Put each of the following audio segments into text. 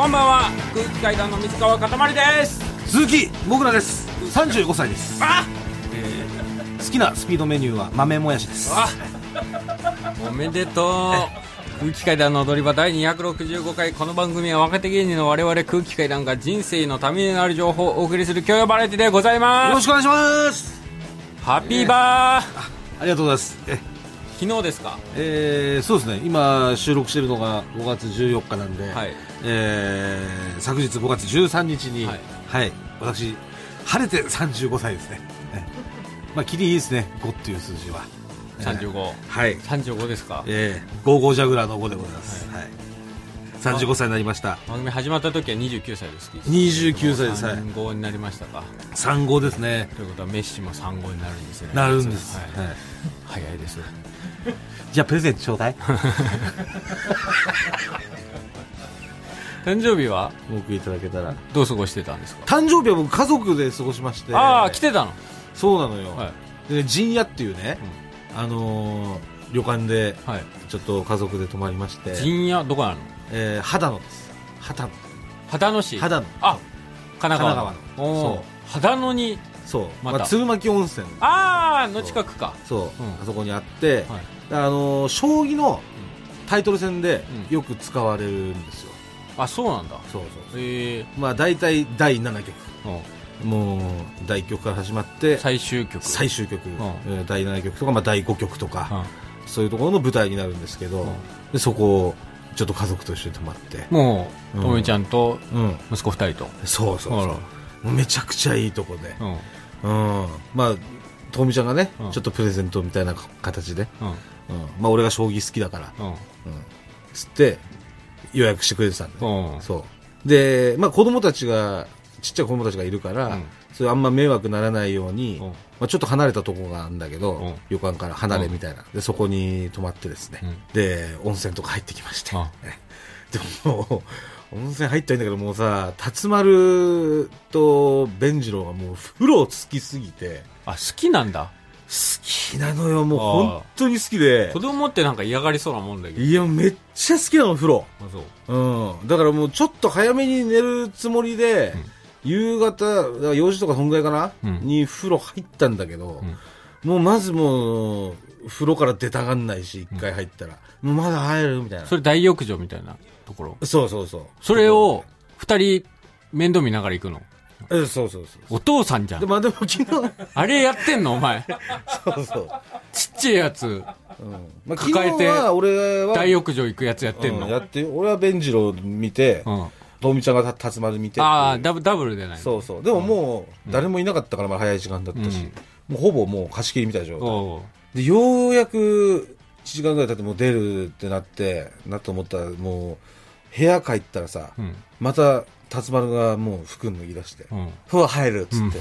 こんばんは。空気階段の水川かたまりです。鈴木もぐらです。35歳です。あ好きなスピードメニューは豆もやしです。あおめでとう。空気階段の踊り場第265回。この番組は若手芸人の我々空気階段が人生のためになる情報をお送りする教養バラエティでございよます。ろしくお願いします。ハッピーバー。ありがとうございます。え昨日ですか？えーそうですね。今収録してるのが5月14日なんで、はい。えー昨日5月13日にははい。い、私晴れて35歳ですね。え まあキリいいですね。5っていう数字は。えー35はい。35ですか？えー、55ジャグラーの5でございます、はい。35歳になりました。番組始まった時は29歳です。29歳です。はい。35になりましたか？35ですね。ということはメッシも35になるんですね。なるんです、はい。はい。早いですじゃあプレゼントちょうだい。誕生日は僕いただけたらどう過ごしてたんですか？誕生日は僕家族で過ごしまして。ああ来てたの？そうなのよ、はい。でね陣屋っていうね、あのー旅館ではい。ちょっと家族で泊まりまして、陣屋どこなの？えー、秦野です。秦野。秦野市？秦野。あ神奈川神奈川の。おー。秦野にそう、まあ、鶴巻温泉。ああの近くか。そう、うん。あそこにあって、はいあのー将棋のタイトル戦でうん。よく使われるんですよ、あそうなんだ。そうそうええ。まあ大体第7局。うん。もう第1局から始まって最終局。最終局、ん。えー第7局とか、まあ、第5局とか、うん。そういうところの舞台になるんですけど、うん。でそこをちょっと家族と一緒に泊まって、もううん。ともちゃんとうん、息子二人と。そうそうそう。めちゃくちゃいいとこで、うん。うん、まあとみちゃんがね、うん。ちょっとプレゼントみたいな形で、まあ、俺が将棋好きだから、うん。うん、つって予約してくれてたんで、うん。そう。で、まあ、子供たちがちっちゃい子供たちがいるから、うん。それあんま迷惑ならないように、うん。まあ、ちょっと離れたところがあるんだけど、うん。旅館から離れみたいな、でそこに泊まってですね、うん。で温泉とか入ってきまして、でも温泉入ったらいいんだけどもうさ辰丸と弁次郎がもう風呂好きすぎてあ好きなんだ。好きなのよもう本当に好きで。子供ってなんか嫌がりそうなもんだけど。いやめっちゃ好きなの風呂。あそう。うん、だからもうちょっと早めに寝るつもりで、夕方だから4時とかそんぐらいかな、うん。に風呂入ったんだけど、もうまずもう風呂から出たがんないし一回入ったら、もうまだ入るみたいな。それ大浴場みたいなところ？そうそうそう。それを二人面倒見ながら行くの？えそうそうそうお父さんじゃん。でまあでも昨日。あれやってんの？お前。そうそう、ちっちゃいやつ。うん。まあ、昨抱えて日は俺は。大浴場行くやつやってんの、うんやって俺は弁次郎見てうん。とみちゃんが辰丸見てああダブダブルでないそうそう。でももう誰もいなかったからまあ早い時間だったし、もうほぼもう貸し切りみたいな状態。おう。でようやく1時間ぐらい経ってもう出るってなってなと思ったらもう部屋帰ったらさ、うん。また辰丸がもう服脱ぎ出してうん「風呂入る」っつって、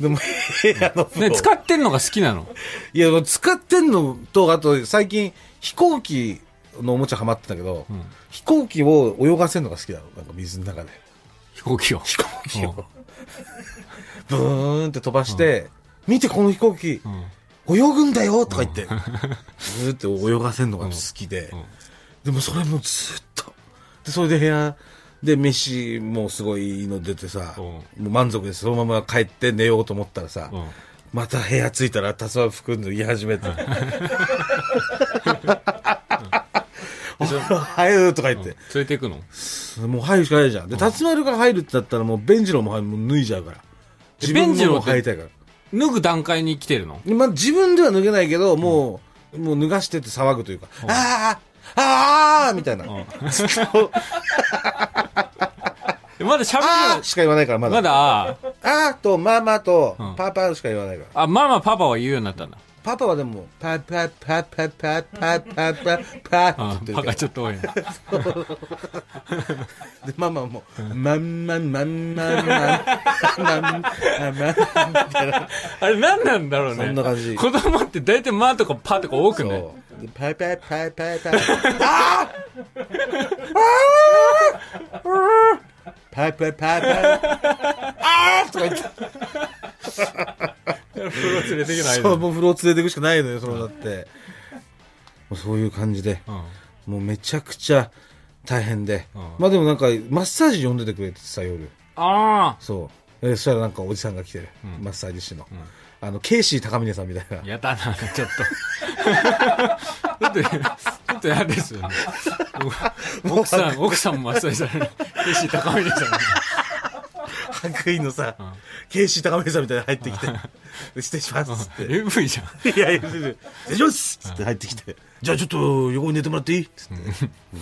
でも部屋の風ね、呂使ってんのが好きなの？いやもう使ってんのとあと最近飛行機のおもちゃハマってたけど、ん。飛行機を泳がせるのが好きだろなんか水の中で。飛行機を？飛行機を。ブーンって飛ばして「見てこの飛行機うん。泳ぐんだよ」とか言ってずーって泳がせるのが好きで、うん。でもそれもずっとでそれで部屋で飯もすごいの出てさ、うん。もう満足でそのまま帰って寝ようと思ったらさ、うん。また部屋着いたらタスワ服脱ぎ始めて入るとか言って、連れて行くの？もう入るしかないじゃん。で辰丸が入るってなったらもう弁次郎も入るもう脱いじゃうから。自分ももう入りたいから。脱ぐ段階に来てるの？でまあ、自分では脱げないけど、もう、もう脱がしてって騒ぐというか、ああああみたいな。ずっと、え まだ喋るああしか言わないから、まだ。まだあああと、ママとうん、パパしか言わないから。あママパパは言うようになったんだパパはでも、パパパパパパパパパってあ言ってるパけどがちょっと多いなで、ママも、まんまんまんまんまん、まんまんまん。あれ何なんだろうねそんな感じ子供って大体マとかパとか多くねそう。でパイパイパイパイパイ。ああパイパイパイパイ。ああとか言って。風呂連れてけないそう、もう風呂連れていくしかないのよ、そのだって。もうそういう感じで、うんもうめちゃくちゃ、大変で。うんまあでもなんか、マッサージ呼んでてくれてさ、夜。ああそう。そしたらなんかおじさんが来てる。うんマッサージ師の。うんあの、ケイシー高峰さんみたいなあ。。やだな、ちょっと。ちょっと、ちょっと嫌ですよね。奥さん、奥さんもマッサージされる。ケイシー高峰さん。白衣のさ、んケイシー高峰さんみたいなの入ってきて、で失礼しますって。AV じゃん。いやいや、失礼しますっつって入ってきて、じゃあちょっと横に寝てもらっていいっつっ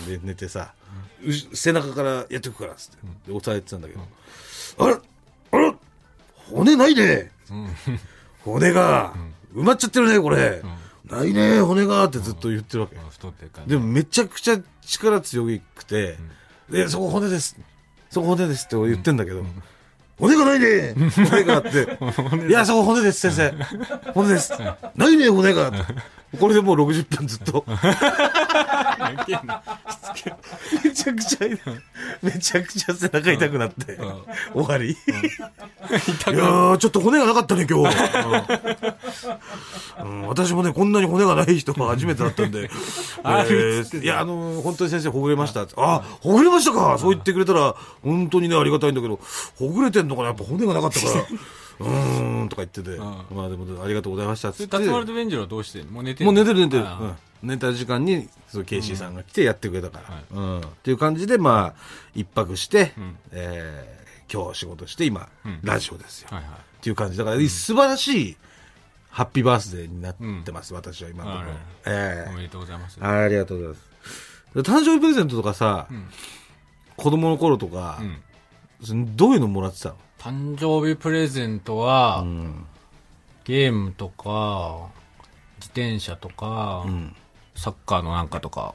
て。で、寝てさ、背中からやっていくからっつって。で、押さえてたんだけど、あらあら骨ないね骨が、埋まっちゃってるね、これ。ないね、骨がってずっと言ってるわけ。でもめちゃくちゃ力強くて、で、そこ骨です。そこ骨ですって俺言ってんだけど、骨がないね骨があって、いや、そこ骨です、先生。骨です。ないね、骨が。これでもう60分ずっと。めちゃくちゃ、めちゃくちゃ背中痛くなって、終わり。いやー、ちょっと骨がなかったね、今日。うん私もね、こんなに骨がない人が初めてだったんで。あえーいや、あの、本当に先生ほぐれました。あ、ほぐれましたかそう言ってくれたら、本当にね、ありがたいんだけど、ほぐれてんのかなやっぱ骨がなかったから。うーん、とか言ってて。まあでも、ありがとうございましたっつって。達丸と弁次郎はどうしてんの？もう寝てもう寝てる寝てる。あうん寝た時間に、そう、ケイシーさんが来てやってくれたから。うん。っていう感じで、まあ、一泊して、えー今日仕事して、今、ラジオですよ。はいはい。っていう感じ。だから、素晴らしい、ハッピーバースデーになってます、私は今のところはい。えおめでとうございます。えありがとうございます。で誕生日プレゼントとかさ、子供の頃とか、どういうのもらってたの？誕生日プレゼントは、んゲームとか、自転車とか、サッカーのなんかとか。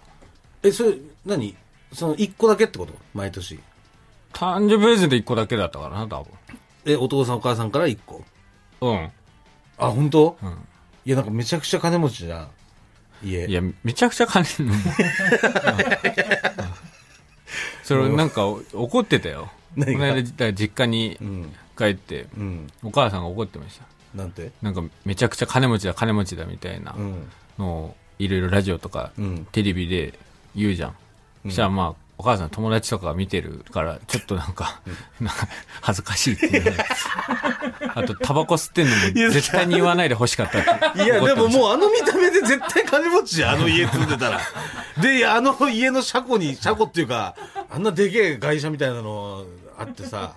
え、それ、何？その、一個だけってこと？毎年。誕生日プレゼント1個だけだったからな、多え、お父さんお母さんから一個？分。うん。あ、本当？うん。いや、なんかめちゃくちゃ金持ちじゃん。家。いや、めちゃくちゃ金、うんそれなんか怒ってたよ。この間、実家にうん。帰って、うん。お母さんが怒ってました。なんて？なんかめちゃくちゃ金持ちだ、金持ちだみたいなうん。のをいろいろラジオとかうん。テレビで言うじゃん。そしたらまあ、お母さん友達とかが見てるから、ちょっとなんか、なんか恥ずかしいっていう。あと、タバコ吸ってんのも絶対に言わないで欲しかった。いや、でもう。もうあの見た目で絶対金持ちじゃん、あの家住んでたら。で、あの家の車庫に、車庫っていうか、あんなでけえ外車みたいなのあってさ、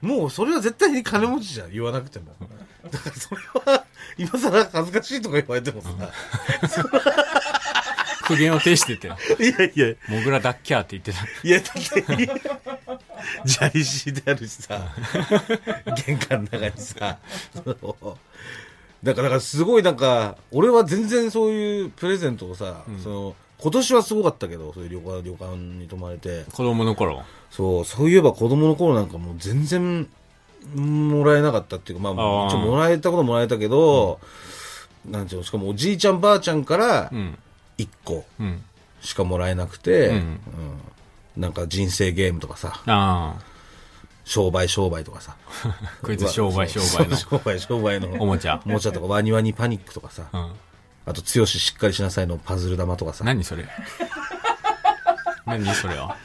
もうそれは絶対に金持ちじゃん、言わなくても。だからそれは、今更恥ずかしいとか言われてもさ、苦言を呈してて、いやいや、モグラダッキャーって言ってた。いや、だって、砂利敷いてあるしさ、玄関の中にさ、だから、だからすごいなんか、俺は全然そういうプレゼントをさ、その、今年はすごかったけど、そういう旅館、旅館に泊まれて、子供の頃。そう、そういえば子供の頃なんかもう全然、もらえなかったっていうか、まあ、あもらえたこともらえたけど、なんていうの、しかもおじいちゃんばあちゃんからうん。1個うん。しかもらえなくて、うんうんなんか人生ゲームとかさ、あ商売商売とかさ。あ。こいつ商売商売の 商売商売のおもちゃ。おもちゃとか、ワニワニパニックとかさ。うん。あと、強ししっかりしなさいのパズル玉とかさ。何それ？何それは？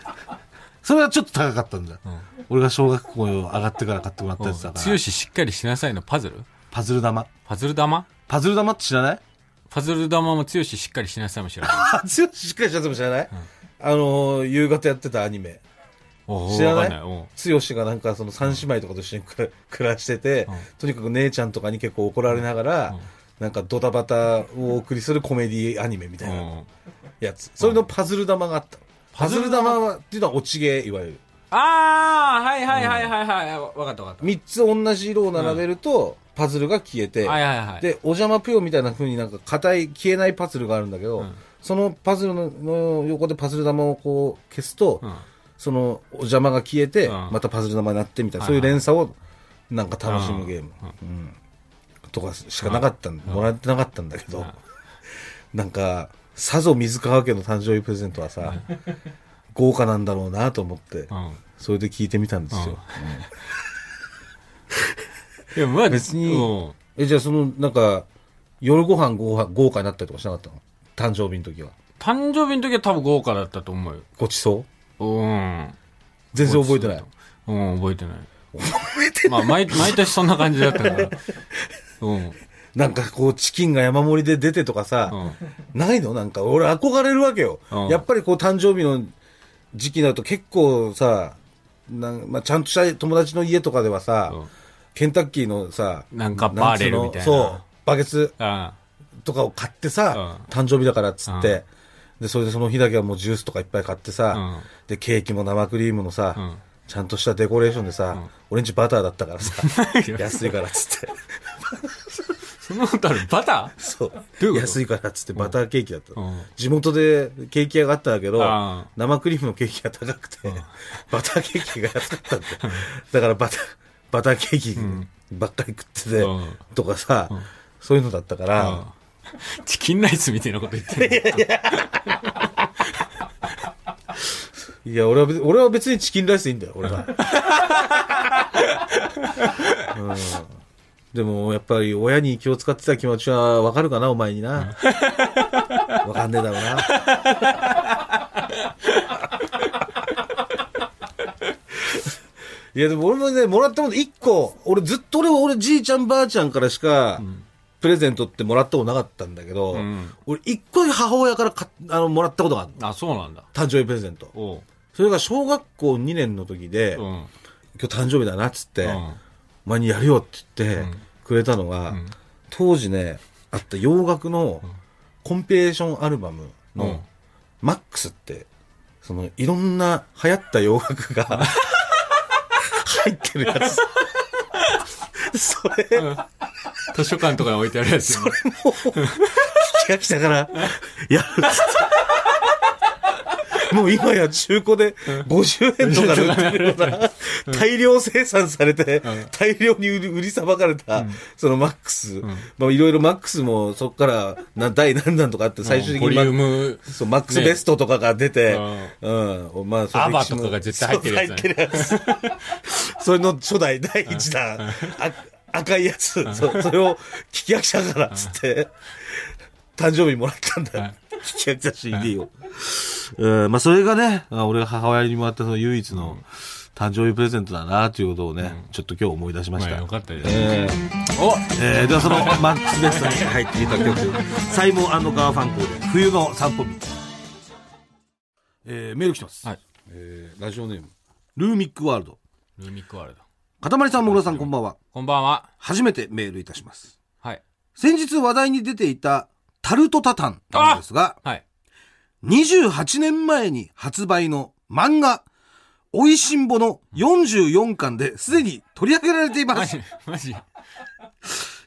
それはちょっと高かったんだ。俺が小学校上がってから買ってもらったやつだから。強ししっかりしなさいのパズル？パズル玉。パズル玉？パズル玉って知らない？パズル玉も強ししっかりしなさいも知らない。あ、強ししっかりしなさいも知らない、あのー、夕方やってたアニメ。知らない？わかんお強しがなんかその三姉妹とかと一緒に暮ら暮らしてて、とにかく姉ちゃんとかに結構怒られながら、なんかドタバタをお送りするコメディアニメみたいなうんやつ。それのパズル玉があったの。パズル玉？はっていうのは落ちゲー、いわゆる。ああはいはいはいはいはい。わかったわかっ三つ同じ色を並べると、パズルが消えて、た。はいはいはい。で、お邪魔ぷよみたいな風になんか硬い、消えないパズルがあるんだけど、うんそのパズルのの横でパズル玉をこう消すと、うん。そのお邪魔が消えて、うんまたパズル玉になってみたいな、そういう連鎖をなんか楽しむゲーム、うんとかしかなかったん、もらってなかったんだけど、なんか、さぞ水川家の誕生日プレゼントはさ、豪華なんだろうなと思って、うん。それで聞いてみたんですよ。いや、まあ別にうんえ、じゃあその、なんか、夜ご飯豪華豪華になったりとかしなかったの？誕生日の時は。誕生日の時は多分豪華だったと思うよ。ごちそう？ん。全然覚えてない。うん、覚えてない。覚えてまあ、毎、毎年そんな感じだったから。うん。なんかこう、チキンが山盛りで出てとかさ、うん。ないの？なんか、俺憧れるわけよ。うん。やっぱりこう、誕生日の時期になると結構さ、なんまあ、ちゃんとした友達の家とかではさ、うん。ケンタッキーのさ、なんかバーレルみたいな。そう、バケツあとかを買ってさ、う誕生日だからっつって、うん。で、それでその日だけはもうジュースとかいっぱい買ってさ、うん。で、ケーキも生クリームのさ、うん。ちゃんとしたデコレーションでさ、俺ん。ちバターだったからさ、安いからっつって。そんなことある？バタそう。どういうこと？安いからっつってバターケーキだった、うん。地元でケーキ屋があったんだけどああ。生クリームのケーキが高くて、バターケーキが安かったんだよ。だからバターバターケーキばっかり食ってて、うん。とかさ、そういうのだったから、ーチキンライスみたいなこと言ってる。いや俺は別俺は別にチキンライスでいいんだよ俺は、うんでもやっぱり親に気を使ってた気持ちはわかるかなお前にな。わかんねえだろうな。いやでも俺もねもらったもの1個俺ずっと俺俺じいちゃんばあちゃんからしか、プレゼントってもらったことなかったんだけど、ん。俺1個母親からかあのもらったことがあるのあ、そうなんだ。誕生日プレゼント。それが小学校2年の時で、うん。今日誕生日だなっつって、うん。お前にやるよって言ってうん。くれたのが、ん。当時ね、あった洋楽のコンピレーションアルバムの、うん。マックスって、そのいろんな流行った洋楽が入ってるやつ。それ、図書館とかに置いてあるやつ。もう、気が来たから、やるっつって。もう今や中古で50円とかで売ってるような、大量生産されて、大量に売り売りさばかれた、そのマックス。まあいろいろマックスもそっからな第何弾とかあって最終的にマックスベストとかが出て、ううん。まあ、そのアバとかが絶対入ってるやつね。そ れの初代第一弾、あ赤いやつ、そうそれを聞き飽きたからっつって、誕生日もらったんだよ。聞き飽きた CD を。うん、まあそれがね、俺が母親にもらったその唯一の誕生日プレゼントだなということをね、ちょっと今日思い出しました。まあよかったです。えーおえーではそのマックスベストに入っていた曲、サイモンガーファンクルで、冬の散歩道。えーメール来てます。はい。えーラジオネーム、ルーミックワールド。ルーミックワールド。かたまりさん、もぐらさん、こんばんは。こんばんは。初めてメールいたします。はい。先日話題に出ていたタルトタタンなんですが、はい。28年前に発売の漫画、おいしんぼの44巻ですでに取り上げられていますマジ。マジ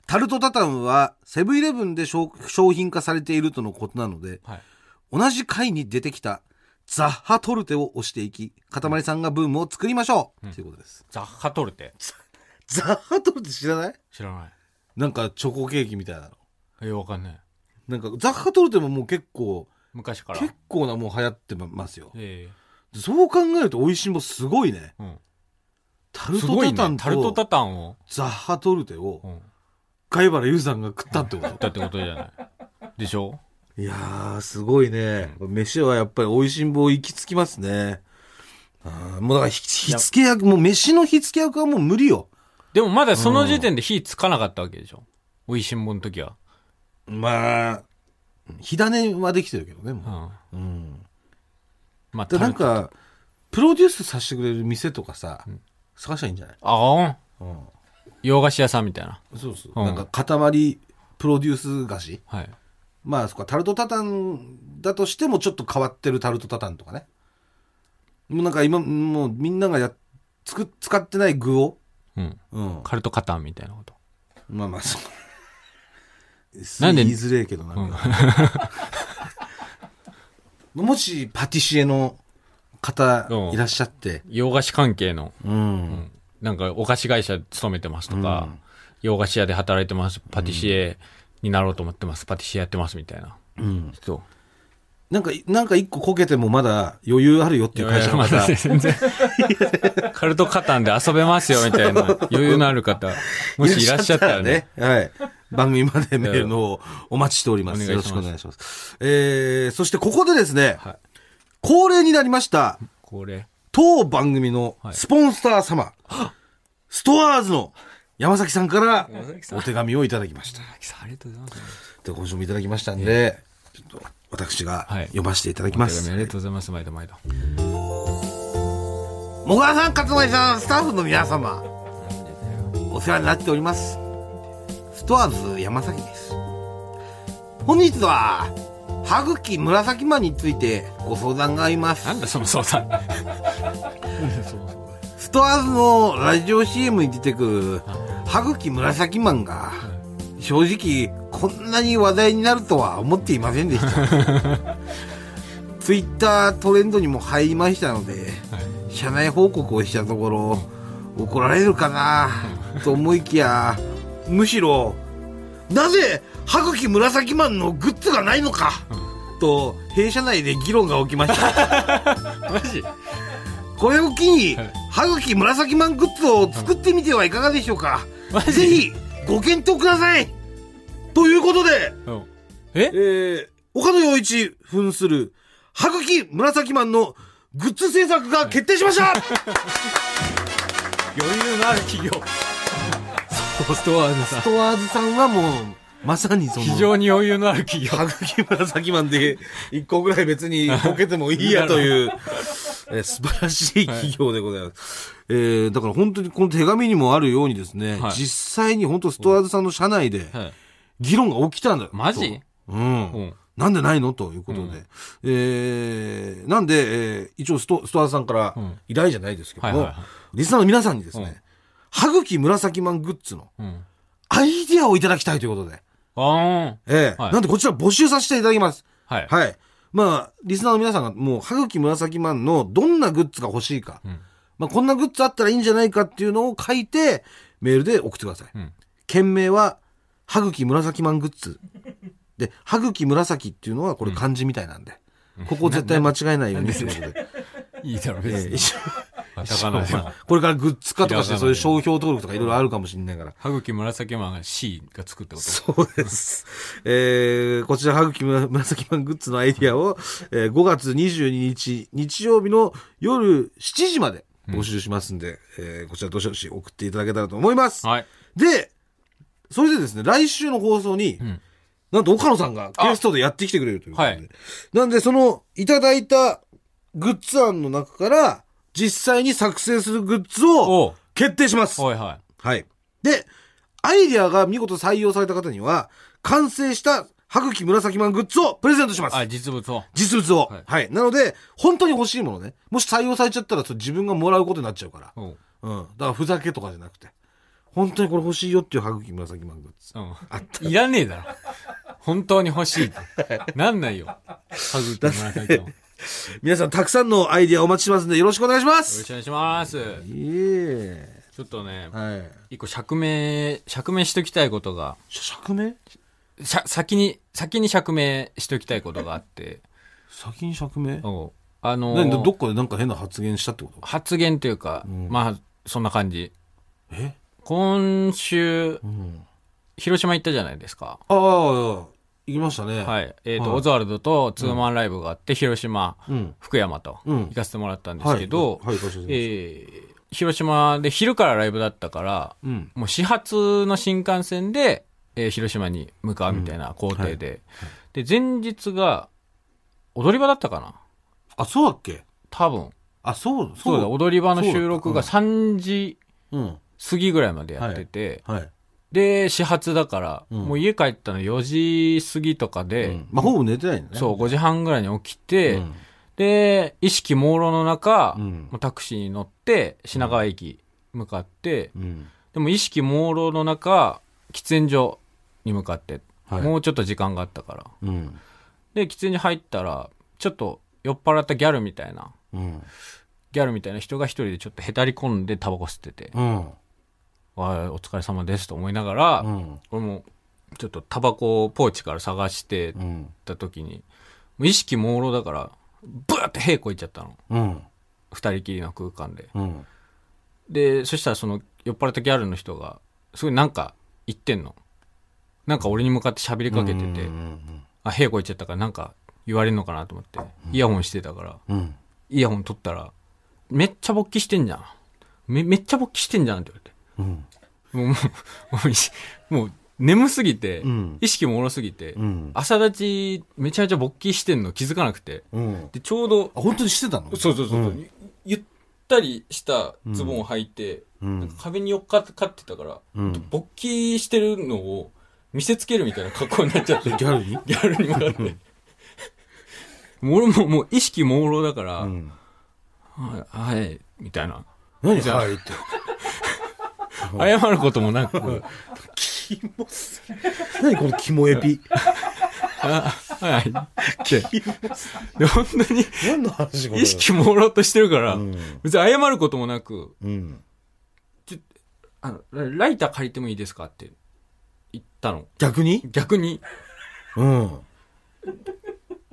タルトタタンはセブンイレブンで商商品化されているとのことなので、はい。同じ回に出てきたザッハトルテを押していき、かたまりさんがブームを作りましょう、ということです。ザッハトルテ？ザッハトルテ知らない？知らない。なんかチョコケーキみたいなの。え、わかんない。なんかザッハトルテももう結構、昔から。結構なもう流行ってますよ。えそう考えると美味しんぼすごいね。えうん。タルトタタン。とタルトタタンを。ザッハトルテをうん。貝原優さんが食ったってこと だってことじゃない。でしょ？いやー、すごいね。飯はやっぱり美味しんぼ行き着きますね。あーもうだからひ、火付け役、もう飯の火付け役はもう無理よ。でもまだその時点で火つかなかったわけでしょ？おいしんぼの時は。まあ、火種はできてるけどね、うもん。う。うん。まあ、で、なん。か、プロデュースさせてくれる店とかさ、探したらいいんじゃない？ああ、うん。洋菓子屋さんみたいな。そうそう。うんなんか、塊プロデュース菓子？はい。まあ、そこはタルトタタンだとしてもちょっと変わってるタルトタタンとかね。もうなんか今、もうみんながや、つく、使ってない具を、うん。うん。カルトカタンみたいなこと。まあまあ、そう。なんで言いづれえけどなんか。もし、パティシエの方うんいらっしゃって、洋菓子関係の、うん。なんかお菓子会社勤めてますとか、洋菓子屋で働いてます、パティシエになろうと思ってます、パティシエやってますみたいな。うん。そう。なんか、なんか一個こけてもまだ余裕あるよっていう会社のまだ方。全然。カルトカタンで遊べますよみたいな余裕のある方、もしいらっしゃったらね。はい。番組までメールのをお待ちしております。よろしくお願いします。えー、そしてここでですね、はい恒例になりました、これ。当番組のスポンサー様、ストアーズの山崎さんから山崎さんお手紙をいただきました。ありがとうございます。で、今週もいただきましたんで、ちょっと私がはい読ませていただきます。お手紙ありがとうございます。毎度毎度。もがさん、勝前さん、スタッフの皆様、お世話になっております。ストアーズ山崎です。本日は、歯茎紫マンについてご相談があります。なんだその相談。ストアーズのラジオ CM に出てくる、歯茎紫マンが、正直、こんなに話題になるとは思っていませんでした。ツイッタートレンドにも入りましたので、社内報告をしたところ、怒られるかなと思いきや、むしろ、なぜ、歯茎紫マンのグッズがないのか、と、弊社内で議論が起きました。マジ？これを機にはい、歯茎紫マングッズを作ってみてはいかがでしょうか。マジ？ぜひ、ご検討ください。ということで、うん。え？えー、岡野陽一扮する、歯茎紫マンのグッズ制作が決定しました、余裕のある企業。ストアーズさんス。トアーズさんはもう、まさにその、非常に余裕のある企業。歯茎紫マンで、一個ぐらい別にボケてもいいやという、えー素晴らしい企業でございます。えー、だから本当にこの手紙にもあるようにですね、はい実際に本当ストアーズさんの社内ではい議論が起きたんだ。マジ？とうん。うん。なんでないの？ということで。うんえー、なんで、えー一応ストストアーズさんからうん依頼じゃないですけども、はいはいはいリスナーの皆さんにですね、うん歯茎紫マングッズのうん。アイディアをいただきたいということで、あーん。ええはいなんでこちら募集させていただきます。はい。はい。まあ、リスナーの皆さんがもう、歯茎紫マンのどんなグッズが欲しいか、うん。まあ、こんなグッズあったらいいんじゃないかっていうのを書いて、メールで送ってください。うん。件名は、歯茎紫マングッズ。で、歯茎紫っていうのはこれ漢字みたいなんで、ここ絶対間違えないようにということで、いいだろ、別に。ええ一応カタカナでも。これからグッズ化とかしてそういう商標登録とかいろいろあるかもしれないから。歯茎紫マンが C がつくってことそうです。えー、こちら、歯茎紫マングッズのアイディアを、えー5月22日、日曜日の夜7時まで募集しますんで、えーこちらどしどし送っていただけたらと思います。はい。で、それでですね、来週の放送に、んなんと岡野さんがゲストでやってきてくれるということで。はいなんで、その、いただいたグッズ案の中から、実際に作成するグッズを決定します。はいははい。で、アイディアが見事採用された方には、完成した歯茎紫マングッズをプレゼントします。い。あ、実物を。実物を、はいはい。なので、本当に欲しいものね。もし採用されちゃったら、それ自分がもらうことになっちゃうから。うん。うん。だから、ふざけとかじゃなくて。本当にこれ欲しいよっていう歯茎紫マングッズ。うん。あった。いらねえだろ。本当に欲しいって。なんないよ。歯茎紫マン。よ 皆さん、たくさんのアイディアお待ちしてますんで、よろしくお願いしまろす。しくお願いします。いえ。ちょっとね、はい。一個釈明、釈明しときたいことが、釈明？先に、先に釈明しときたいことがあって、先に釈明？おあのどどっかでなんか変な発言したってこと？発言というか、んまあ、そんな感じ。え？今週、うん。広島行ったじゃないですか。ああ、行きましたね。。はいい。えっ、と、はいオズワルドとツーマンライブがあって、広島、うん。福山とうん行かせてもらったんですけど、はい、はい、ご承知えー広島で昼からライブだったから、うん。もう始発の新幹線で、えー広島に向かうみたいな工程で、で、前日が踊り場だったかな？あ、そうだっけ？多分。あ、そう、そうだ、踊り場の収録が3時うん。過ぎぐらいまでやってて、はい。で、始発だから、うんもう家帰ったの4時過ぎとかで、うんまあ、ほぼ寝てないんだね。そう、5時半ぐらいに起きて、うんで、意識朦朧の中、うんもうタクシーに乗って、品川駅向かって、うん。でも意識朦朧の中、喫煙所に向かって、はいもうちょっと時間があったから。うん。で、喫煙所入ったら、ちょっと酔っ払ったギャルみたいな、うん。ギャルみたいな人が一人でちょっとへたり込んでタバコ吸ってて、うん。わあ、お疲れ様ですと思いながら、うん。俺もちょっとタバコをポーチから探してうん。た時に、もう意識朦朧だから、ブーって屁こいちゃったの。うん。二人きりの空間で。うん。で、そしたらその酔っ払ったギャルの人が、すごいなんか言ってんの。なんか俺に向かって喋りかけてて、うん。あ、屁こいちゃったからなんか言われるのかなと思って、イヤホンしてたから、うん。イヤホン取ったら、めっちゃ勃起してんじゃん。め、めっちゃ勃起してんじゃんって言われて。うん。もう、もう、もう眠すぎて、うん意識もろすぎて、うん。朝立ちめちゃめちゃ勃起してんの気づかなくて、うん。で、ちょうど、あ、本当にしてたの？そうそうそう、うんゆゆったりしたズボンを履いて、壁に寄っかかってたから、うん勃起してるのを見せつけるみたいな格好になっちゃって、ギャルに？ギャルに向かって。もう俺ももう意識朦朧だから、うん。はい、はい、みたいな。何？じゃあはいって。謝ることもなく、キモすぎ何このキモエピ。あはい。って。で、本当に何の話。意識朦朧としてるから、うん。別に謝ることもなく、うん。あの、ラライター借りてもいいですかって言ったの。逆に？逆に、うん。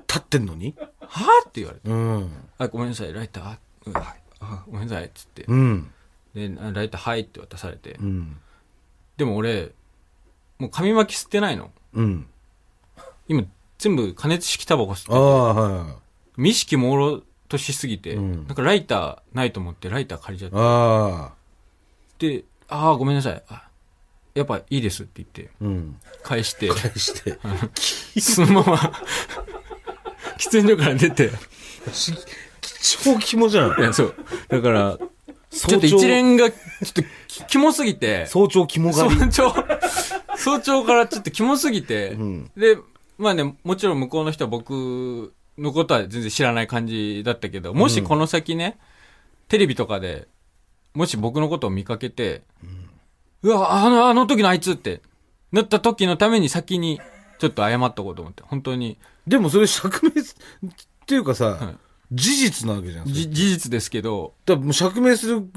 立ってんのに？はぁって言われて。うん。あ、ごめんなさい、ライター、あうんはいあごめんなさい、つって。うん。で、あライター、はいって渡されて。うん。でも俺、もう紙巻き吸ってないの。うん。今、全部加熱式タバコ吸ってああ、はい。意識朦朧としすぎて、うんなんかライターないと思ってライター借りちゃって。で、ああ、ごめんなさい。あやっぱいいですって言って、うん。返して、返して。そのまま、喫煙所から出て、し超キモじゃんい。や、そう。だから、ちょっと一連が、ちょっとき、キモすぎて、早朝キモ早狩り。朝、早朝からちょっとキモすぎて、うん。で、まあね、もちろん向こうの人は僕のことは全然知らない感じだったけど、もしこの先ね、テレビとかで、もし僕のことを見かけて、うわ、あの、あの時のあいつって、なった時のために先に、ちょっと謝っとこうと思って、本当に、でもそれ釈明すっていうかさ、はい事実なわけじゃん。じ、事実ですけど、だもう釈明する、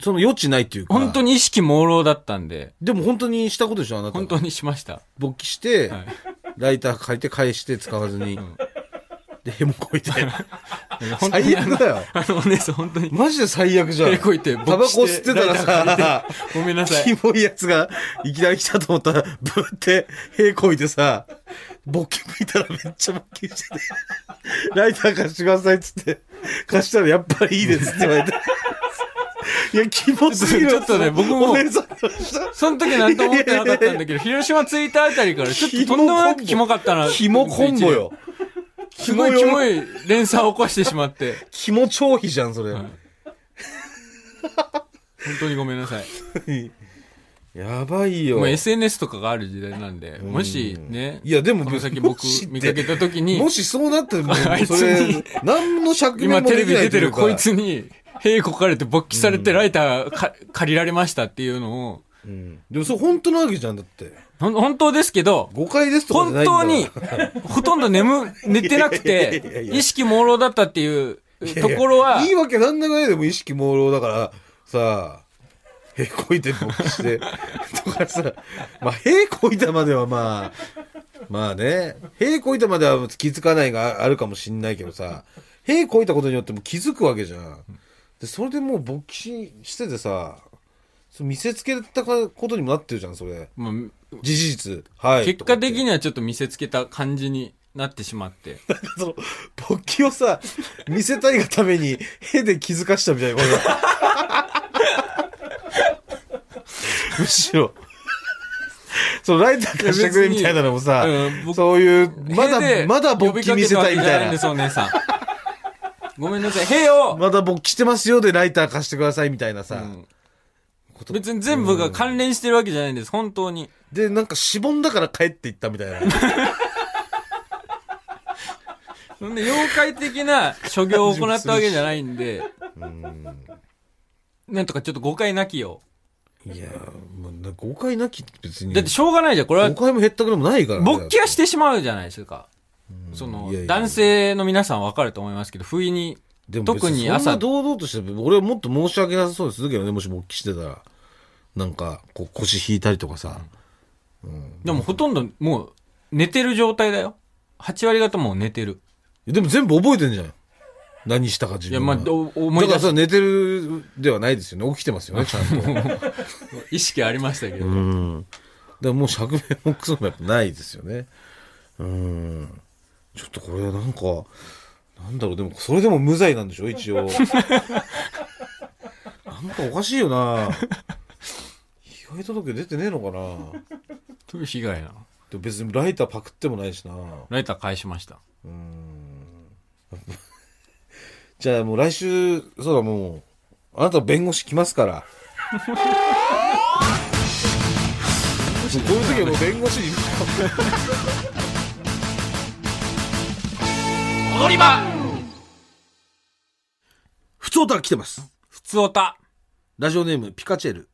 その余地ないっていうか。本当に意識朦朧だったんで、でも本当にしたことでしょあなた。本当にしました。勃起して、はいライター借りて返して使わずに。んで、ヘモこいて。最悪だよ。あの、あのお姉さん本当に、マジで最悪じゃん。手こいて、タバコ吸ってたらさ、ごめんなさい。キモいやつがいきなり来たと思ったら、ブーって、屁こいてさ、勃起見たらめっちゃ勃起してて、ライター貸してくださいっつって、貸したらやっぱりいいですって言われて。いや、キモすぎるちょっとね僕もその時なんとも思ってなかったんだけど、広島着いたあたりからちょっととんでもなくキモかったな。キモコンボよ。すごいキモい連鎖を起こしてしまって。キモ超肥じゃん、それ。はい本当にごめんなさい。やばいよ。もう SNS とかがある時代なんで、もしね、いや、でもこの先も僕しって見かけた時にも、しそうなったらもう、あいつそれに、何の釈明今テレビ出ないというか。てるこいつに、兵こかれて勃起されてライターか借りられましたっていうのを、うん。でもそれ本当なわけじゃん、だって。ほん本当ですけど、誤解ですとかじゃ本ないんだ。当に、ほとんど眠、寝てなくいやいやいやいて、や。意識朦朧だったっていうところは、いいわけなんだかないでも意識朦朧だから、さあ、へこいて勃起して、とかさ、まあ、へこいたまではまあ、まあね、へこいたまでは気づかないがあるかもしんないけどさ、へこいたことによっても気づくわけじゃん。で、それでもう勃起しててさ、それ見せつけたことにもなってるじゃん、それ。まあ事実。はい。結果的に。にはちょっと見せつけた感じになってしまって。その、勃起をさ、見せたいがために、へで気づかしたみたいなこと。むしろ。そのライター貸してくれみたいなのもさ、うん僕そういう、まだまだ勃起見せたいみたいな。お姉さん。ごめんなさい。塀を、まだ勃起してますよでライター貸してくださいみたいなさ。うん別に全部が関連してるわけじゃないんです、本当に。で、なんかしぼんだから帰っていったみたいな。そんで、妖怪的な所業を行ったわけじゃないんで、なんとかちょっと誤解なきよいやもうな誤解なきって別う。に。だってしょうがないじゃん、これは誤。解も減ったくでもないからね勃起はしてしまうじゃないですか。その男性の皆さんわかると思いますけど、不意に、でも特に朝堂々として、俺はもっと申し訳なさそうでするけどね、もし勃起してたら。なんか、こう腰引いたりとかさ。でもほとんどもう寝てる状態だよ。8割方もう寝てる。でも全部覚えてんじゃん。何したか自いや、分は。まあ、お思い出す。だからさ、寝てるではないですよね。起きてますよね、ちゃんと。意識ありましたけど。うん。だからもう釈明もクソもやっぱないですよね。うん。ちょっとこれなんか、なんだろう、でも、それでも無罪なんでしょ、一応。なんかおかしいよな被害届出てねえのかなどういう被害なの？でも別にライターパクってもないしなライター返しました。うーんじゃあもう来週、そうだもう、あなた弁護士来ますから。こういう時はもう弁護士に。踊り場普通歌が来てます。普通おた。ラジオネームピカチェル。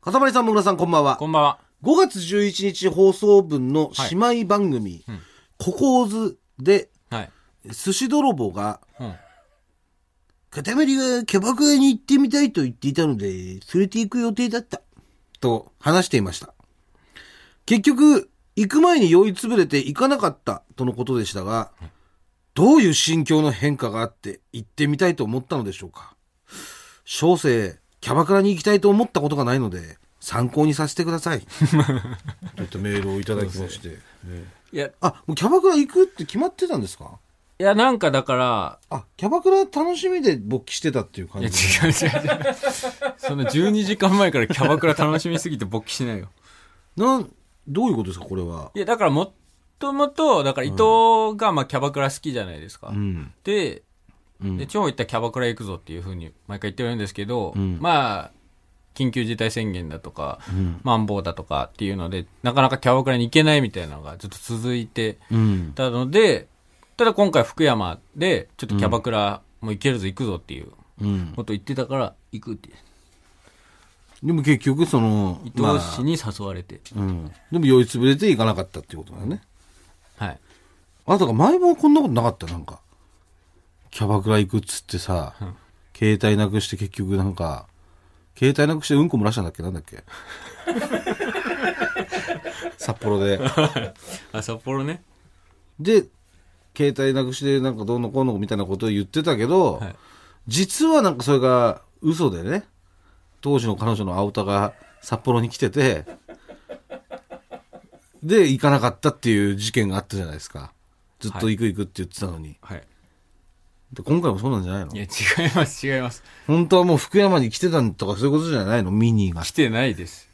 かたまりさん、もぐらさん、こんばんは。こんばんは。5月11日放送分の姉妹番組、うんココーズで、はい。寿司泥棒が、うん。塊がキャバクラに行ってみたいと言っていたので、連れて行く予定だった。と話していました。結局、行く前に酔いつぶれて行かなかったとのことでしたが、どういう心境の変化があって行ってみたいと思ったのでしょうか。小生、キャバクラに行きたいと思ったことがないので、参考にさせてください。といったメールをいただきまして。いや、いあ、もうキャバクラ行くって決まってたんですか？や、なんかだから、あ、キャバクラ楽しみで勃起してたっていう感いや、じ。違う違う違う。その12時間前からキャバクラ楽しみすぎて勃起しないよ。なん、どういうことですか、これは？いや、だからもともと、だから伊藤がまあキャバクラ好きじゃないですか。うん。で、うんで、地方行ったらキャバクラ行くぞっていうふうに毎回言ってるんですけど、うんまあ、緊急事態宣言だとか、うん。マンボウだとかっていうので、なかなかキャバクラに行けないみたいなのがずっと続いてうん。たので、ただ今回福山で、ちょっとキャバクラも行けるぞ行くぞっていううん。こと言ってたから、行くって。でも結局、その、伊藤氏に誘われて。まあうん。でも酔いつぶれていかなかったっていうことだよね。はい。あなたが前もこんなことなかった？なんか。キャバクラ行くっつってさ、うん携帯なくして結局なんか、携帯なくしてうんこ漏らしたんだっけ？なんだっけ？札幌で。あ、札幌ね。で、携帯なくしてなんかどうのこうのみたいなことを言ってたけど、はい実はなんかそれが嘘でね、当時の彼女の青田が札幌に来てて、で、行かなかったっていう事件があったじゃないですか。ずっと行く行くって言ってたのに。はい。で今回もそうなんじゃないの？いや、違います、違います。本当はもう福山に来てたとかそういうことじゃないの？ミニーが来。てないです。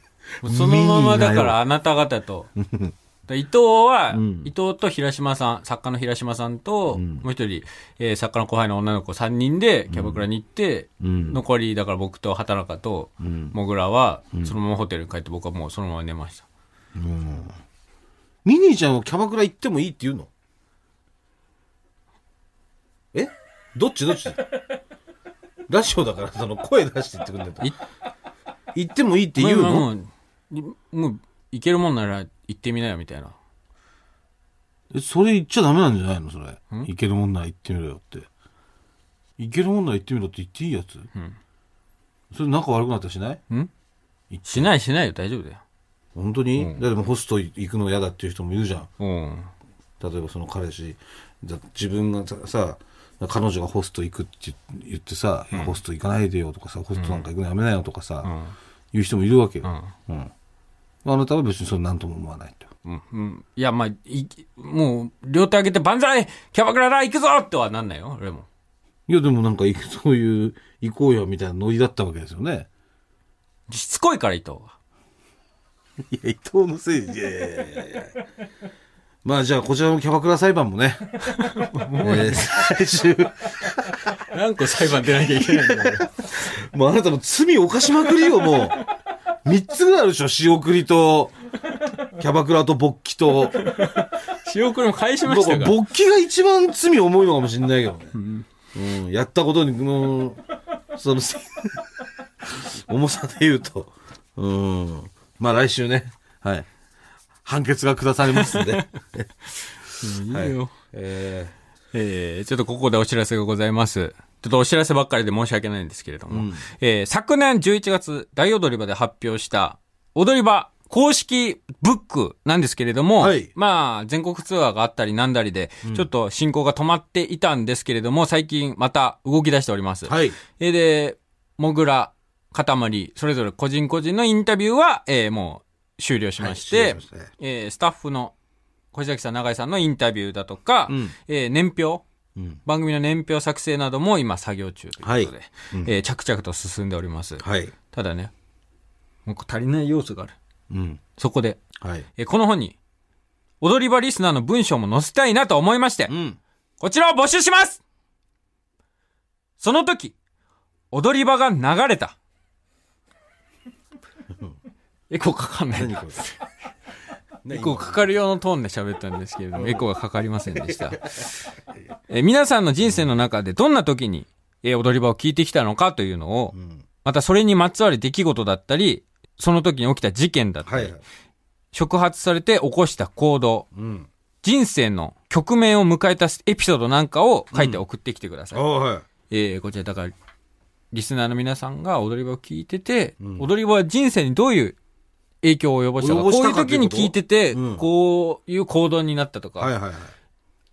そのままだからあなた方と。だ伊藤は、うん。伊藤と平島さん、作家の平島さんと、うん。もう一人、えー作家の後輩の女の子3人でキャバクラに行って、うん。残り、だから僕と畑中と、うん。モグラは、そのままホテルに帰って僕はもうそのまま寝ました。うん。ミニーちゃんはキャバクラ行ってもいいって言うの？え？どっちどっち？ラジオだからその声出して言ってくんだよい行ってもいいって言うの、もう、もうもう、行けるもんなら行ってみなよ、みたいな。えそれ言っちゃダメなんじゃないの？それ。ん？行けるもんなら行ってみろよって。行けるもんなら行ってみろって言っていいやつ？うん。それ仲悪くなったりしない？ん？しないしないよ、大丈夫だよ。本当に、うん。だってもうホスト行くの嫌だっていう人もいるじゃん。うん。例えばその彼氏。だ自分がさ彼女がホスト行くって言ってさ、ホスト行かないでよとかさホストなんか行くのやめなよとかさ、うん。言う人もいるわけよ、うん。うんあなたは別にそれ何とも思わないとうん。うん。いや、まあ、いもう、両手上げて万歳キャバクラだ行くぞってはなんないよ、俺も。いやでもなんかそういう行こうよみたいなノリだったわけですよねしつこいから伊藤は。いや伊藤のせいいやいやいやいやまあじゃあこちらのキャバクラ裁判もね、えー最終何個裁判出なきゃいけないんだよ。もうあなたも罪犯しまくりよもう3つぐらいあるでしょ仕送りとキャバクラと勃起と仕送りも返しましたか勃起が一番罪重いのかもしれないけどね。うん、やったことに、もう、その、重さで言うと。うん。まあ来週ね、はい。判決が下されますんで。いいよ。ええーちょっとここでお知らせがございます。ちょっとお知らせばっかりで申し訳ないんですけれども、うんえー昨年11月、大踊り場で発表した、踊り場公式ブックなんですけれども、はいまあ、全国ツアーがあったりなんだりで、ちょっと進行が止まっていたんですけれども、最近また動き出しております。ーはい。えーで、もぐら、かたまり、それぞれ個人個人のインタビューは、えーもう終了しまして、はいしましたねえースタッフの小崎さん、永井さんのインタビューだとか、うんえー年表、うん。番組の年表作成なども今作業中ということで、はいうんえー着々と進んでおります。はい。ただね、もう足りない要素がある。うん。そこで、はい。えーこの本に、踊り場リスナーの文章も載せたいなと思いましてう、ん。こちらを募集しますその時、踊り場が流れた。エコーかかんない。何これ。エコーかかる用のトーンで喋ったんですけれども、エコーがかかりませんでした。えー皆さんの人生の中でどんな時に、えー踊り場を聞いてきたのかというのを、うん。またそれにまつわる出来事だったり、その時に起きた事件だったり、はいはい。触発されて起こした行動、うん。人生の局面を迎えたエピソードなんかを書いて送ってきてください。ああ、はい。えーこちらだから、リスナーの皆さんが踊り場を聞いてて、うん踊り場は人生にどういう影響を及ぼしたか、こういう時に聞いてて、うんこういう行動になったとか、はいはいはい。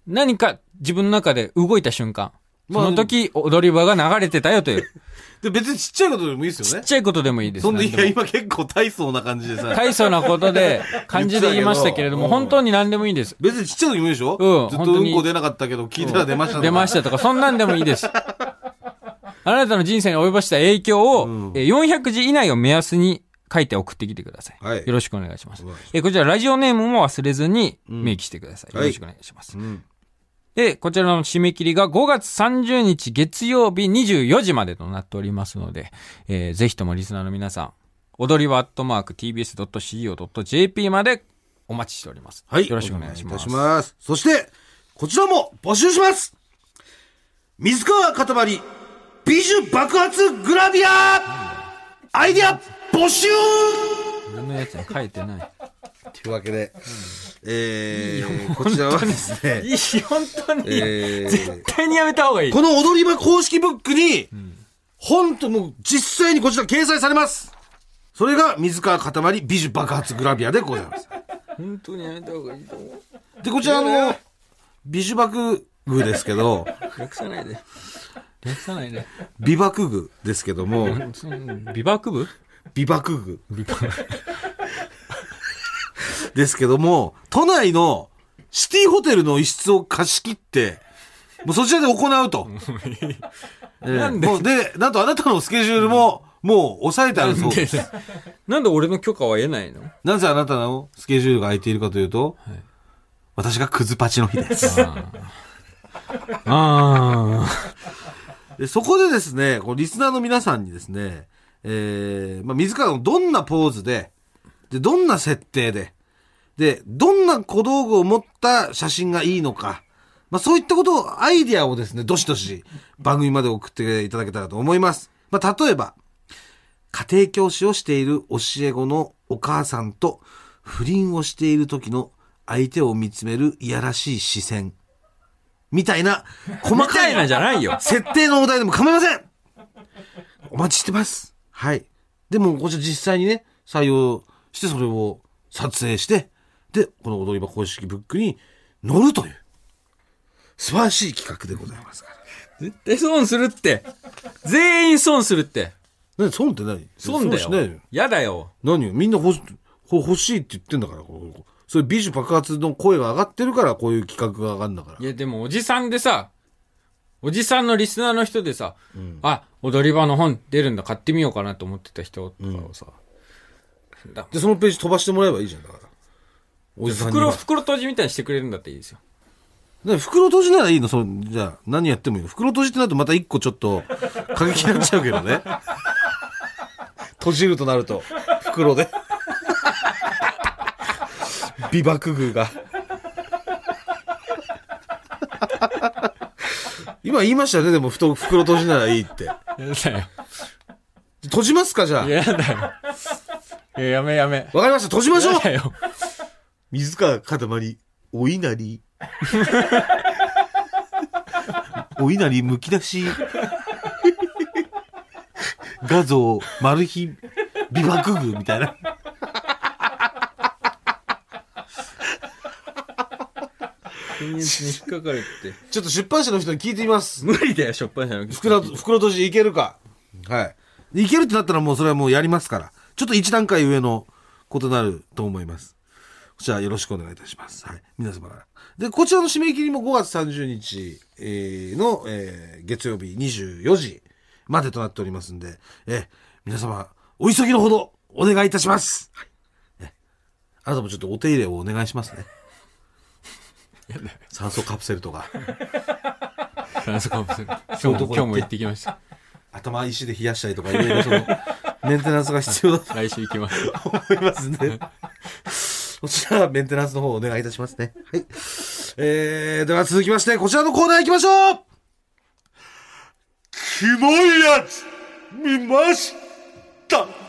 何か自分の中で動いた瞬間、まあその時踊り場が流れてたよという、で、別にちっちゃいことでもいいですよね。ちっちゃいことでもいいです。そんで、いや、今結構大層な感じでさ。大層なことで、漢字で言いましたけれども、本当に何でもいいです。別にちっちゃい時もいいでしょう？んずっとうんこ出なかったけど、聞いたら出ましたとか出ましたとか、そんなんでもいいです。あなたの人生に及ぼした影響を、うんえー400字以内を目安に書いて送ってきてください。はいよろしくお願いします。えーこちらラジオネームも忘れずに明記してください。うんよろしくお願いします。うん。で、こちらの締め切りが5月30日月曜日24時までとなっておりますので、えーぜひともリスナーの皆さん、踊り場アットマーク tbs.co.jp までお待ちしております。はい。よろしくお願いします。いいます。そして、こちらも募集します水川かたまり、美女爆発グラビアアイディア募集俺のやつに書いてない。というわけで、えー、こちらはですね、いい、本当に。えー絶対にやめた方がいい。この踊り場公式ブックに、本当もう実際にこちら掲載されます。それが水川かたまり美女爆発グラビアでございます。本当にやめた方がいいと思う。で、こちらの、美女爆具ですけど、略さないで。略さないで。美爆具ですけども、その美爆部？美爆具。ですけども、都内のシティホテルの一室を貸し切って、もうそちらで行うと。え ーなんで？もうで、なんとあなたのスケジュールも、もう抑えてあるそうで？す。なんで俺の許可は得ないの？なぜあなたのスケジュールが空いているかというと、私がクズパチの日です。あでそこでですね、こうリスナーの皆さんにですね、えー、まあ、水川のどんなポーズで、で、どんな設定で、で、どんな小道具を持った写真がいいのか、まあ、そういったことを、アイディアをですね、どしどし番組まで送っていただけたらと思います。まあ、例えば、家庭教師をしている教え子のお母さんと不倫をしている時の相手を見つめるいやらしい視線。みたいな、細みかいたいなじゃないよ。設定のお題でも構いませんお待ちしてます。はい。でも、こちら実際にね、採用して、それを撮影して、で、この踊り場公式ブックに載るという、素晴らしい企画でございますから。絶対損するって。全員損するって。何損って何？損だしないよ。やだよ。何？よみんな欲欲しいって言ってんだから、こうそういう美女爆発の声が上がってるから、こういう企画が上がるんだからい。や、でもおじさんでさ、おじさんのリスナーの人でさ、あ、踊り場の本出るんだ、買ってみようかなと思ってた人とかをさ、だで、そのページ飛ばしてもらえばいいじゃん、だから。おじさんに袋、は。袋閉じみたいにしてくれるんだっていいですよ。ね、袋閉じならいいの？そのじゃあ、何やってもいいの？袋閉じってなるとまた一個ちょっと、過激になっちゃうけどね。閉じるとなると、袋で。美爆具が。今言いましたよね、でも、ふと袋閉じならいいって。やだよ。閉じますか、じゃあ。わやだよ。いや、やめやめ。かりました、閉じましょう。水川かたまり、お稲荷。お稲荷むき出し。画像、マル秘、美爆具みたいな。に引っかかるって。ちょっと出版社の人に聞いてみます。無理だよ、しょっぱいじゃなくて。袋、袋閉じいけるか。はい。いけるってなったらもうそれはもうやりますから。ちょっと一段階上のことになると思います。こちらよろしくお願いいたします。はい。皆様から。で、こちらの締め切りも5月30日、えーの、えー月曜日24時までとなっておりますんで、えー皆様、お急ぎのほどお願いいたします。はい。えあなたもちょっとお手入れをお願いしますね。酸素カプセルとか、酸素カプセル。今日も、今日も行ってきました。頭石で冷やしたりとか、いろいろその、メンテナンスが必要だと来週行きます。思いますんで。こちらはメンテナンスの方お願いいたしますね。はい。えー、では続きまして、こちらのコーナー行きましょうキモいやつ見ました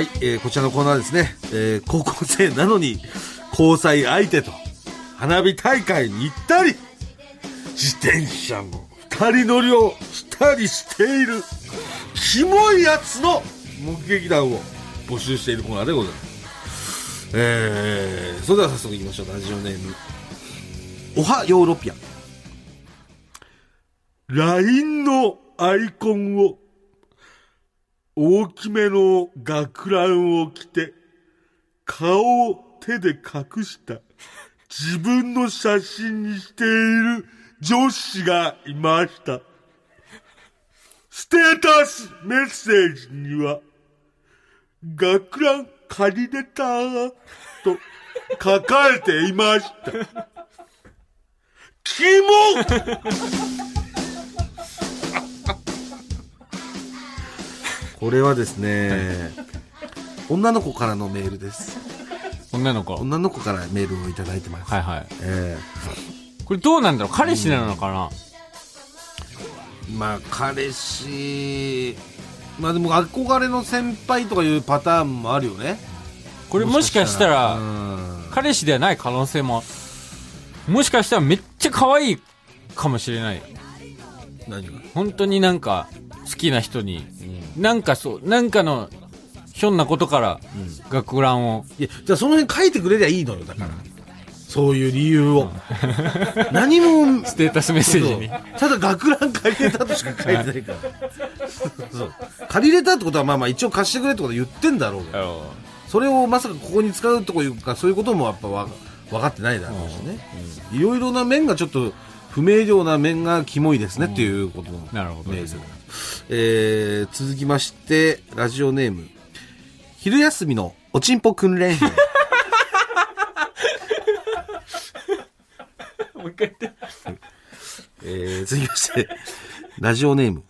はい、えーこちらのコーナーですね、えー高校生なのに交際相手と花火大会に行ったり、自転車も二人乗りをしたりしている、キモいやつの目撃談を募集しているコーナーでございます。えー、それでは早速行きましょう。ラジオネーム。おはヨーロピア。LINE のアイコンを大きめの学ランを着て、顔を手で隠した自分の写真にしている女子がいました。ステータスメッセージには、学ラン借りれたと書かれていました。キモこれはですね、女の子からのメールです。女の子。はい女の子からメールをいただいてます。はい。えこれどうなんだろう彼氏なのかな、えまあ、彼氏、まあでも憧れの先輩とかいうパターンもあるよね。これもしかしたら、うん彼氏ではない可能性も、もしかしたらめっちゃ可愛いかもしれない。何が？本当になんか好きな人に、なんかそう、なんかのひょんなことから学ランを、いや、じゃあその辺書いてくれりゃいいのよ、だから。そういう理由を。何も、ステータスメッセージに。ただ学ラン借りれたとしか書いてないから。そう借りれたってことはまあまあ一応貸してくれってことは言ってんだろうけど。それをまさかここに使うとこいうか、そういうこともやっぱわ分かってないだろうしね。いろいろな面がちょっと不明瞭な面がキモいですねっていうことのなるほどメールえー、続きまして、ラジオネーム。昼休みのおちんぽ訓練兵。もう一回言って。えー、続きまして、ラジオネーム。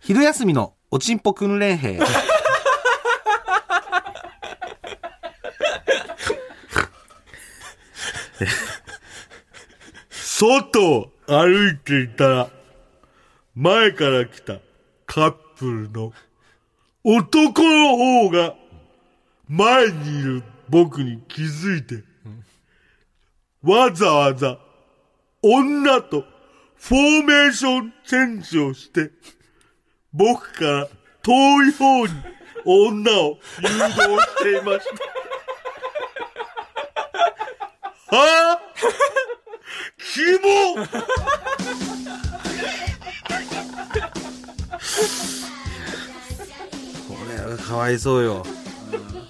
昼休みのおちんぽ訓練兵。外を歩いていたら、前から来たカップルの男の方が前にいる僕に気づいて、わざわざ女とフォーメーションチェンジをして、僕から遠い方に女を誘導していました。はぁ、キモこれはかわいそうよ。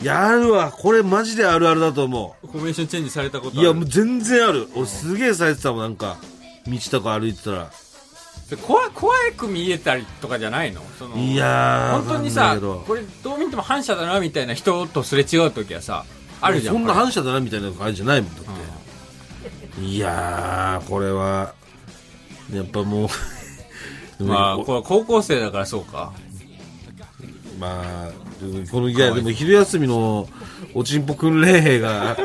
やるわ。これマジであるあるだと思う。フォーメーションチェンジされたこといや、もう全然ある。俺すげえされてたもん、なんか。道とか歩いてたら。怖い怖く見えたりとかじゃないの？そのいやー、本当にさこれどう見ても反射だなみたいな人とすれ違う時はさあるじゃんそんな反射だなみたいな感じじゃないもん、だって。いやー、これは、やっぱもう、まあここれ高校生だからそうかまあ、この、いや、でも昼休みのおちんぽ訓練兵が、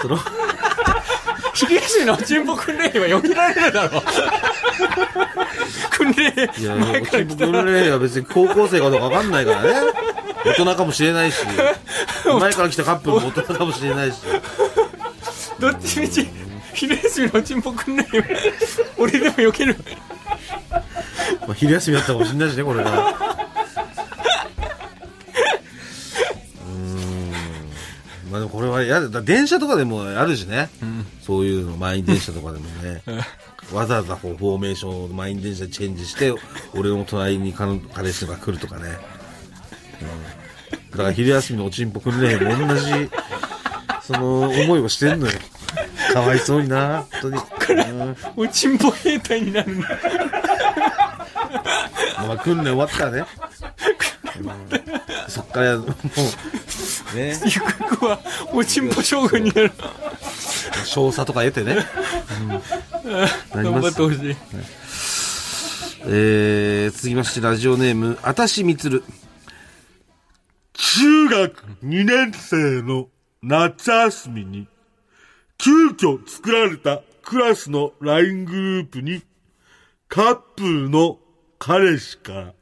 その、昼休みのチンポ訓練はよけられるだろ訓練いや、前おちんぽ訓練兵は別に高校生かどうかわかんないからね。大人かもしれないし、前から来たカップルも大人かもしれないし。どっちみち昼休みのチンポ訓練は俺でもよけるまあ、昼休みだったかもしれないしね、これが。うーん。まあでもこれは嫌だ。だ電車とかでもあるしね。そういうの、満員電車とかでもね。わざわざこうフォーメーションを満員電車でチェンジして、俺の隣に彼彼氏が来るとかね。だから昼休みのおちんぽ訓練も同じ、その思いをしてんのよ。かわいそうにな、本当に。うんおちんぽ兵隊になるんだ。まあ、訓練終わったらね。うんそっから、もう、ね、ゆくくは、おちんぽ将軍になる。少佐とか得てね。な り頑張ってほしい。えー、続きまして、ラジオネーム、あたしみつる。中学2年生の夏休みに、急遽作られたクラスの LINE グループに、カップルの彼氏から、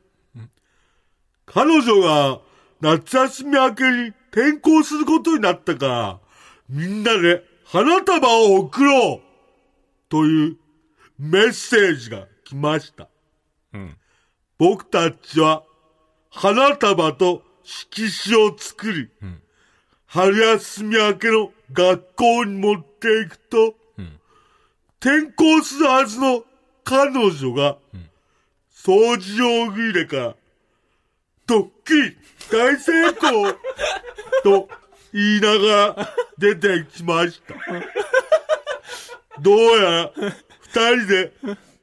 彼女が夏休み明けに転校することになったから、みんなで花束を贈ろうというメッセージが来ました。うん。僕たちは花束と色紙を作り、ん春休み明けの学校に持っていくと、うん転校するはずの彼女が、掃除用具入れから、ドッキリ大成功 と言いながら出てきました。どうやら二人で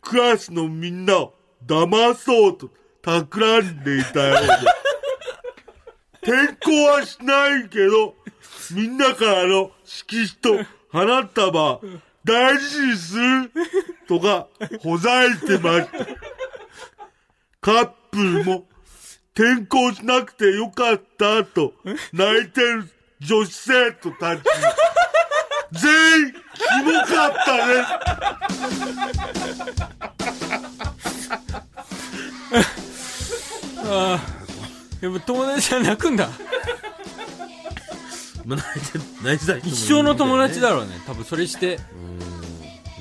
クラスのみんなを騙そうと企んでいたようで。転校はしないけど、みんなからの色紙と花束大事にするとかほざいてました。カップルも転校しなくてよかったと泣いてる女子生徒たち。全員、キモかったね。やっぱ友達は泣くんだ。一生の友達だろうね。多分それして、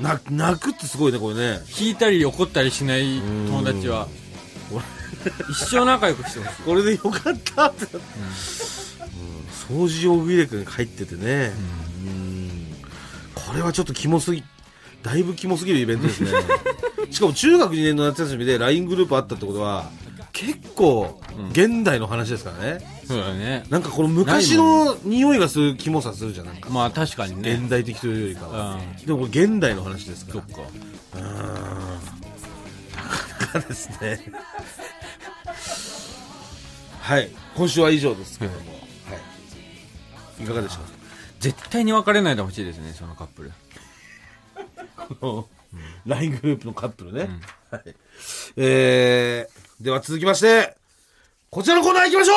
泣くってすごいね、これね。引いたり怒ったりしない友達は、一生仲良くしてほしい。これでよかったって。うん。掃除用具入れが入っててね、うん。これはちょっとキモすぎだいぶキモすぎるイベントですね。しかも中学2年の夏休みで LINE グループあったってことは結構現代の話ですからね、そうだね。なんかこの昔の匂いがするキモさするじゃんなんかまあ確かにね。現代的というよりかは、うんでもこれ現代の話ですからそっか。うーんなかなかですね。はい。今週は以上ですけども。はい。いかがでしたか？絶対に別れないでほしいですね、そのカップル。この LINE グループのカップルね。はい。えー、では続きまして、こちらのコーナー行きましょ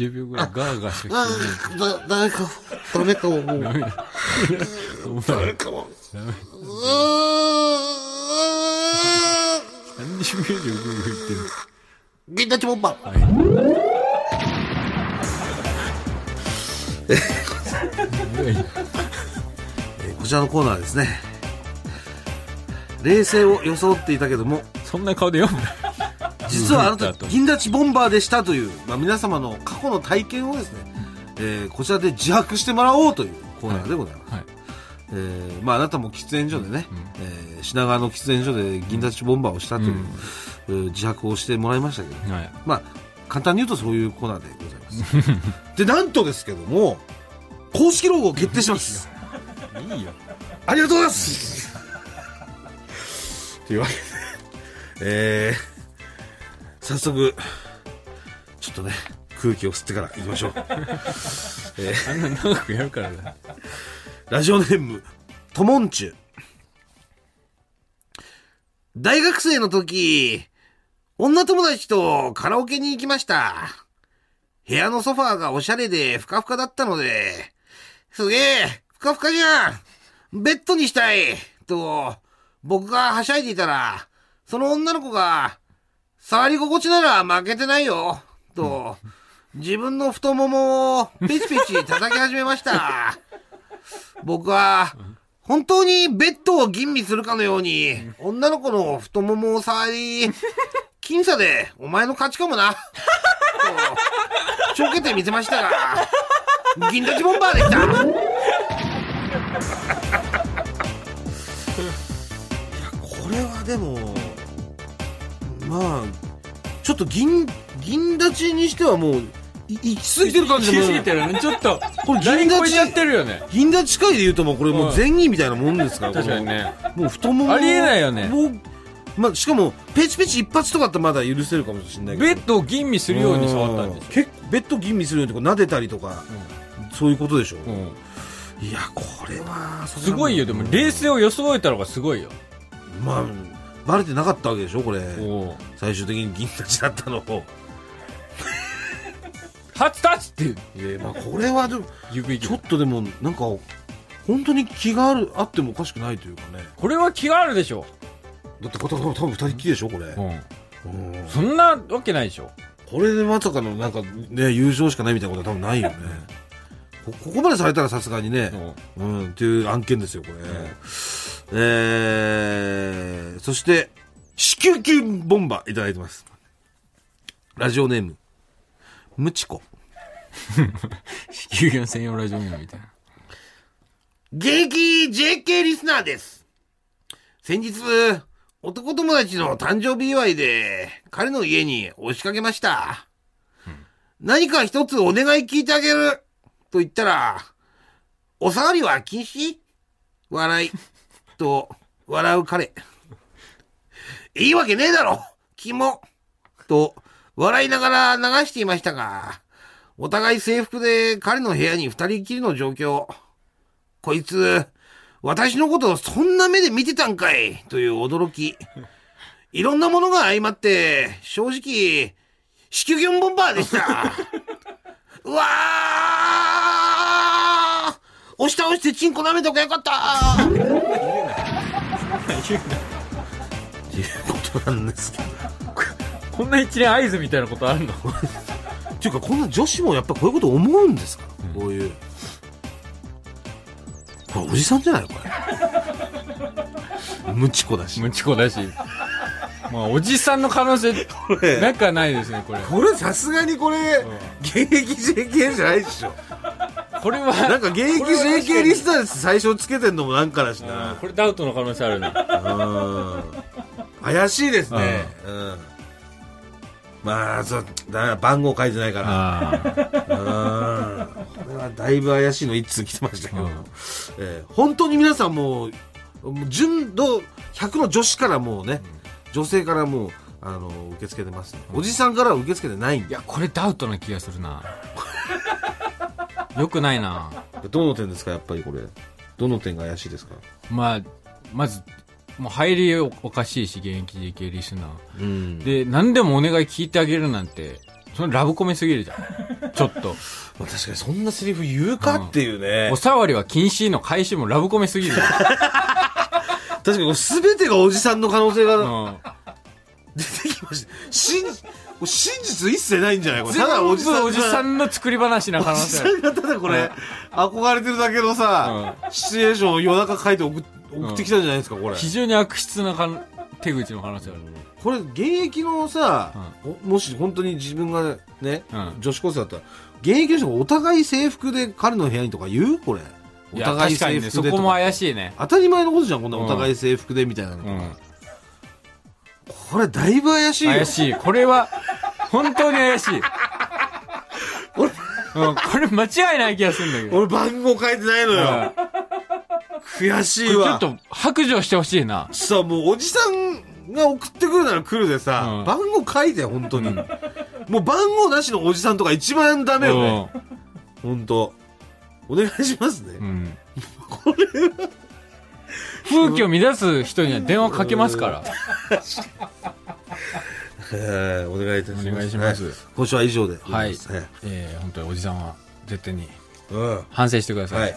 20秒ぐらいガーガーしか聞こだ、誰か、ダメかも、もう。えない。お前、誰かも。ダメ30秒以上グーグー言ってる。銀立ちボンバー。はい。こちらのコーナーはですね、冷静を装っていたけども、そんな顔で読む？な。実はあなた うんうん銀立ちボンバーでしたという、まあ、皆様の過去の体験をですね、えーこちらで自白してもらおうというコーナーでございます。はい。えーまあ、あなたも喫煙所でね、えー品川の喫煙所で銀立ちボンバーをしたという、えー自白をしてもらいましたけど、はい。まあ、簡単に言うとそういうコーナーでございます。で、なんとですけども、公式ロゴを決定します。いいよ。ありがとうございますというわけで、えー、早速、ちょっとね、空気を吸ってから行きましょう。えーあんな長くやるからだ。ラジオネーム、ともんちゅ。大学生の時、女友達とカラオケに行きました。部屋のソファーがおしゃれでふかふかだったので、すげえ、ふかふかじゃん。ベッドにしたい。と、僕がはしゃいでいたら、その女の子が、触り心地なら負けてないよ。と、自分の太ももをペチペチ叩き始めました。僕は、本当にベッドを吟味するかのように、女の子の太ももを触り、僅差でお前の勝ちかもな。と ちょけてみせましたが、銀立ちボンバーでした。いや、これはでも、まあ、ちょっと銀、銀立ちにしてはもう、い行き過ぎてる感じ行き過ぎてるね。ちょっと、これ銀立ち超えちゃってるよね。銀立ち界で言うともうこれもう前儀みたいなもんですから、確かにね。もう太もも。ありえないよねもう、まあ、しかも、ペチペチ一発とかだったらまだ許せるかもしれないけど。ベッドを吟味するように触ったんでしうん結構ベッド吟味するようにとか撫でたりとか、そういうことでしょ、ょ。うん。いやこれはすごいよ。でも、冷静を装えたのがすごいよ。まあバレてなかったわけでしょこれお最終的に銀立ちだったのを初タッチっていやまあこれはでも指ちょっとでもなんか本当に気があるあってもおかしくないというかねこれは気があるでしょ。だってこれ多分二人っきりでしょこれ、うん。うんそんなわけないでしょ。これでまさかのなんかね優勝しかないみたいなことは多分ないよねこここまでされたらさすがにね、うん、っていう案件ですよ、これ。えー、そして、子宮球ボンバーいただいてます。ラジオネーム、ムチコ。子宮専用ラジオネームみたいな。現役 JK リスナーです。先日、男友達の誕生日祝いで、彼の家に押しかけました。何か一つお願い聞いてあげると言ったら、お下がりは禁止笑い。と、笑う彼。いいわけねえだろキモと、笑いながら流していましたが、お互い制服で彼の部屋に二人きりの状況。こいつ、私のことをそんな目で見てたんかいという驚き。いろんなものが相まって、正直、子宮ギョンボンバーでした。うわー押し倒してチンコ舐めとかよかったっていうことなんですけど。こんな一連合図みたいなことあるの？っていうか、こんな女子もやっぱこういうこと思うんですか、こういう。これおじさんじゃないこれ。ムチコだし。ムチコだし。まあ、おじさんの可能性、これなくはないですね、これ。これさすがにこれ、現役 JK じゃないでしょ。これは、なんか現役 JK リスナーです最初つけてんのもなんかだしうんな。これダウトの可能性あるな。うん。怪しいですね。うん。まあ、そう、だ番号書いてないから。あうん。これはだいぶ怪しいの一通来てましたけど。うんえー本当に皆さんもう、純度100の女子からもうね、女性からもう、あの、受け付けてます、おじさんからは受け付けてないんで。いや、これダウトな気がするな。よくないな。どの点ですか、やっぱりこれ。どの点が怪しいですか？まあ、まず、もう入りおかしいし、現役 JK リスナー。うん。で、何でもお願い聞いてあげるなんて、それラブコメすぎるじゃん。ちょっと。まあ確かにそんなセリフ言うかっていうね。おさわりは禁止の開始もラブコメすぎる 確かに全てがおじさんの可能性ん。がうん出てきました。真、真実一切ないんじゃない？これ。ただおじさんが。おじさんの作り話な可おじ能性ある。さんがただこれ、憧れてるだけのさ、シチュエーションを夜中書いて送っ送ってきたんじゃないですか、これ。非常に悪質なかん手口の可能性ある。これ、現役のさ、おもし本当に自分がね、うん女子高生だったら、現役の人がお互い制服で彼の部屋にとか言う？これ。お互い制服でとか。そこも怪しいね。当たり前のことじゃん、こんなお互い制服でみたいなのとか。うん。これ、だいぶ怪しいよ。怪しい。これは、本当に怪しい。俺うん、これ間違いない気がするんだけど。俺番号書いてないのよ。悔しいわ。これちょっと白状してほしいな。さあ、もうおじさんが送ってくるなら来るでさ、うん番号書いて、本当に。もう番号なしのおじさんとか一番ダメよね。本当お願いしますね。うん。うん。風紀を乱す人には電話かけますから。えーお願いいたします。お願いしますはい今週は以上ではい。えー、本当におじさんは絶対にうん。反省してください。はい。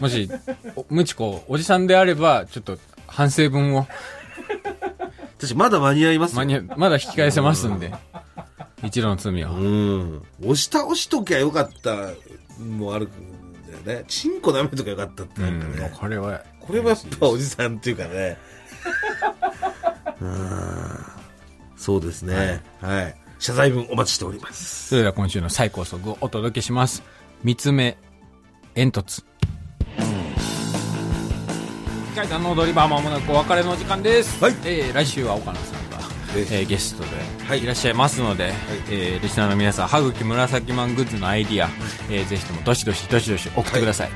もし、おムチコ、おじさんであれば、ちょっと反省文を、私まだ間に合いますよ間に合まだ引き返せますんで。一度の罪を。うん。押し倒しときゃよかったもあるんだよね。チンコ舐めときゃよかったってうなんかね。ん、これは。これはやっぱおじさんっていうかね。うんそうですね。はい。謝罪文お待ちしておりますそれでは今週の最高速をお届けします三つ目煙突階段の踊り場まもなくお別れの時間です、はい。えー来週は岡野さんが、ええーゲストではい。いらっしゃいますので、えーリスナーの皆さん歯茎紫マングッズのアイディア、えーぜひともどしどしどしどし送ってください、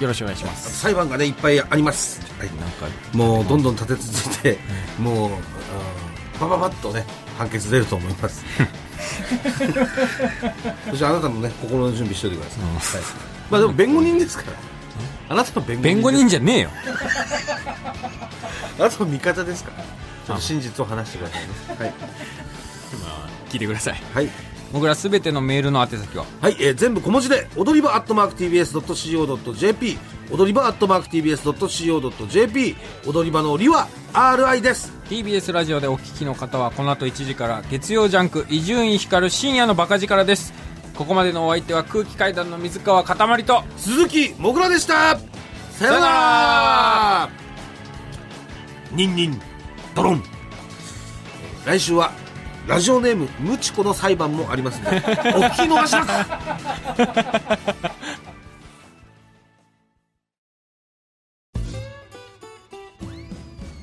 よろしくお願いします。裁判がねいっぱいあります、はい。なんかもうどんどん立て続けて、もう、あーバババッとね、判決出ると思います。そしてあなたもね、心の準備しておいてください。はい、まあでも弁護人ですから。あなたも弁護人弁護人じゃねえよ あなたも味方ですか？ら。ちょっと真実を話してくださいね。はい。聞いてくださいはい。僕らすべてのメールの宛先は？はい、えー全部小文字で、踊り場アットマーク TBS.CO.JP、踊り場アットマーク TBS.CO.JP、踊り場のりは RI です。TBS ラジオでお聞きの方はこの後1時から月曜ジャンク伊集院光る深夜のバカ力ですここまでのお相手は空気階段の水川かたまりと鈴木もぐらでした。さよなら。ニンニンドロン。来週はラジオネームムチコの裁判もありますので お聞き逃しなく。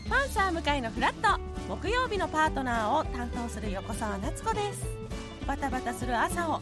パンサー向かいのフラット。木曜日のパートナーを担当する横澤夏子です。バタバタする朝を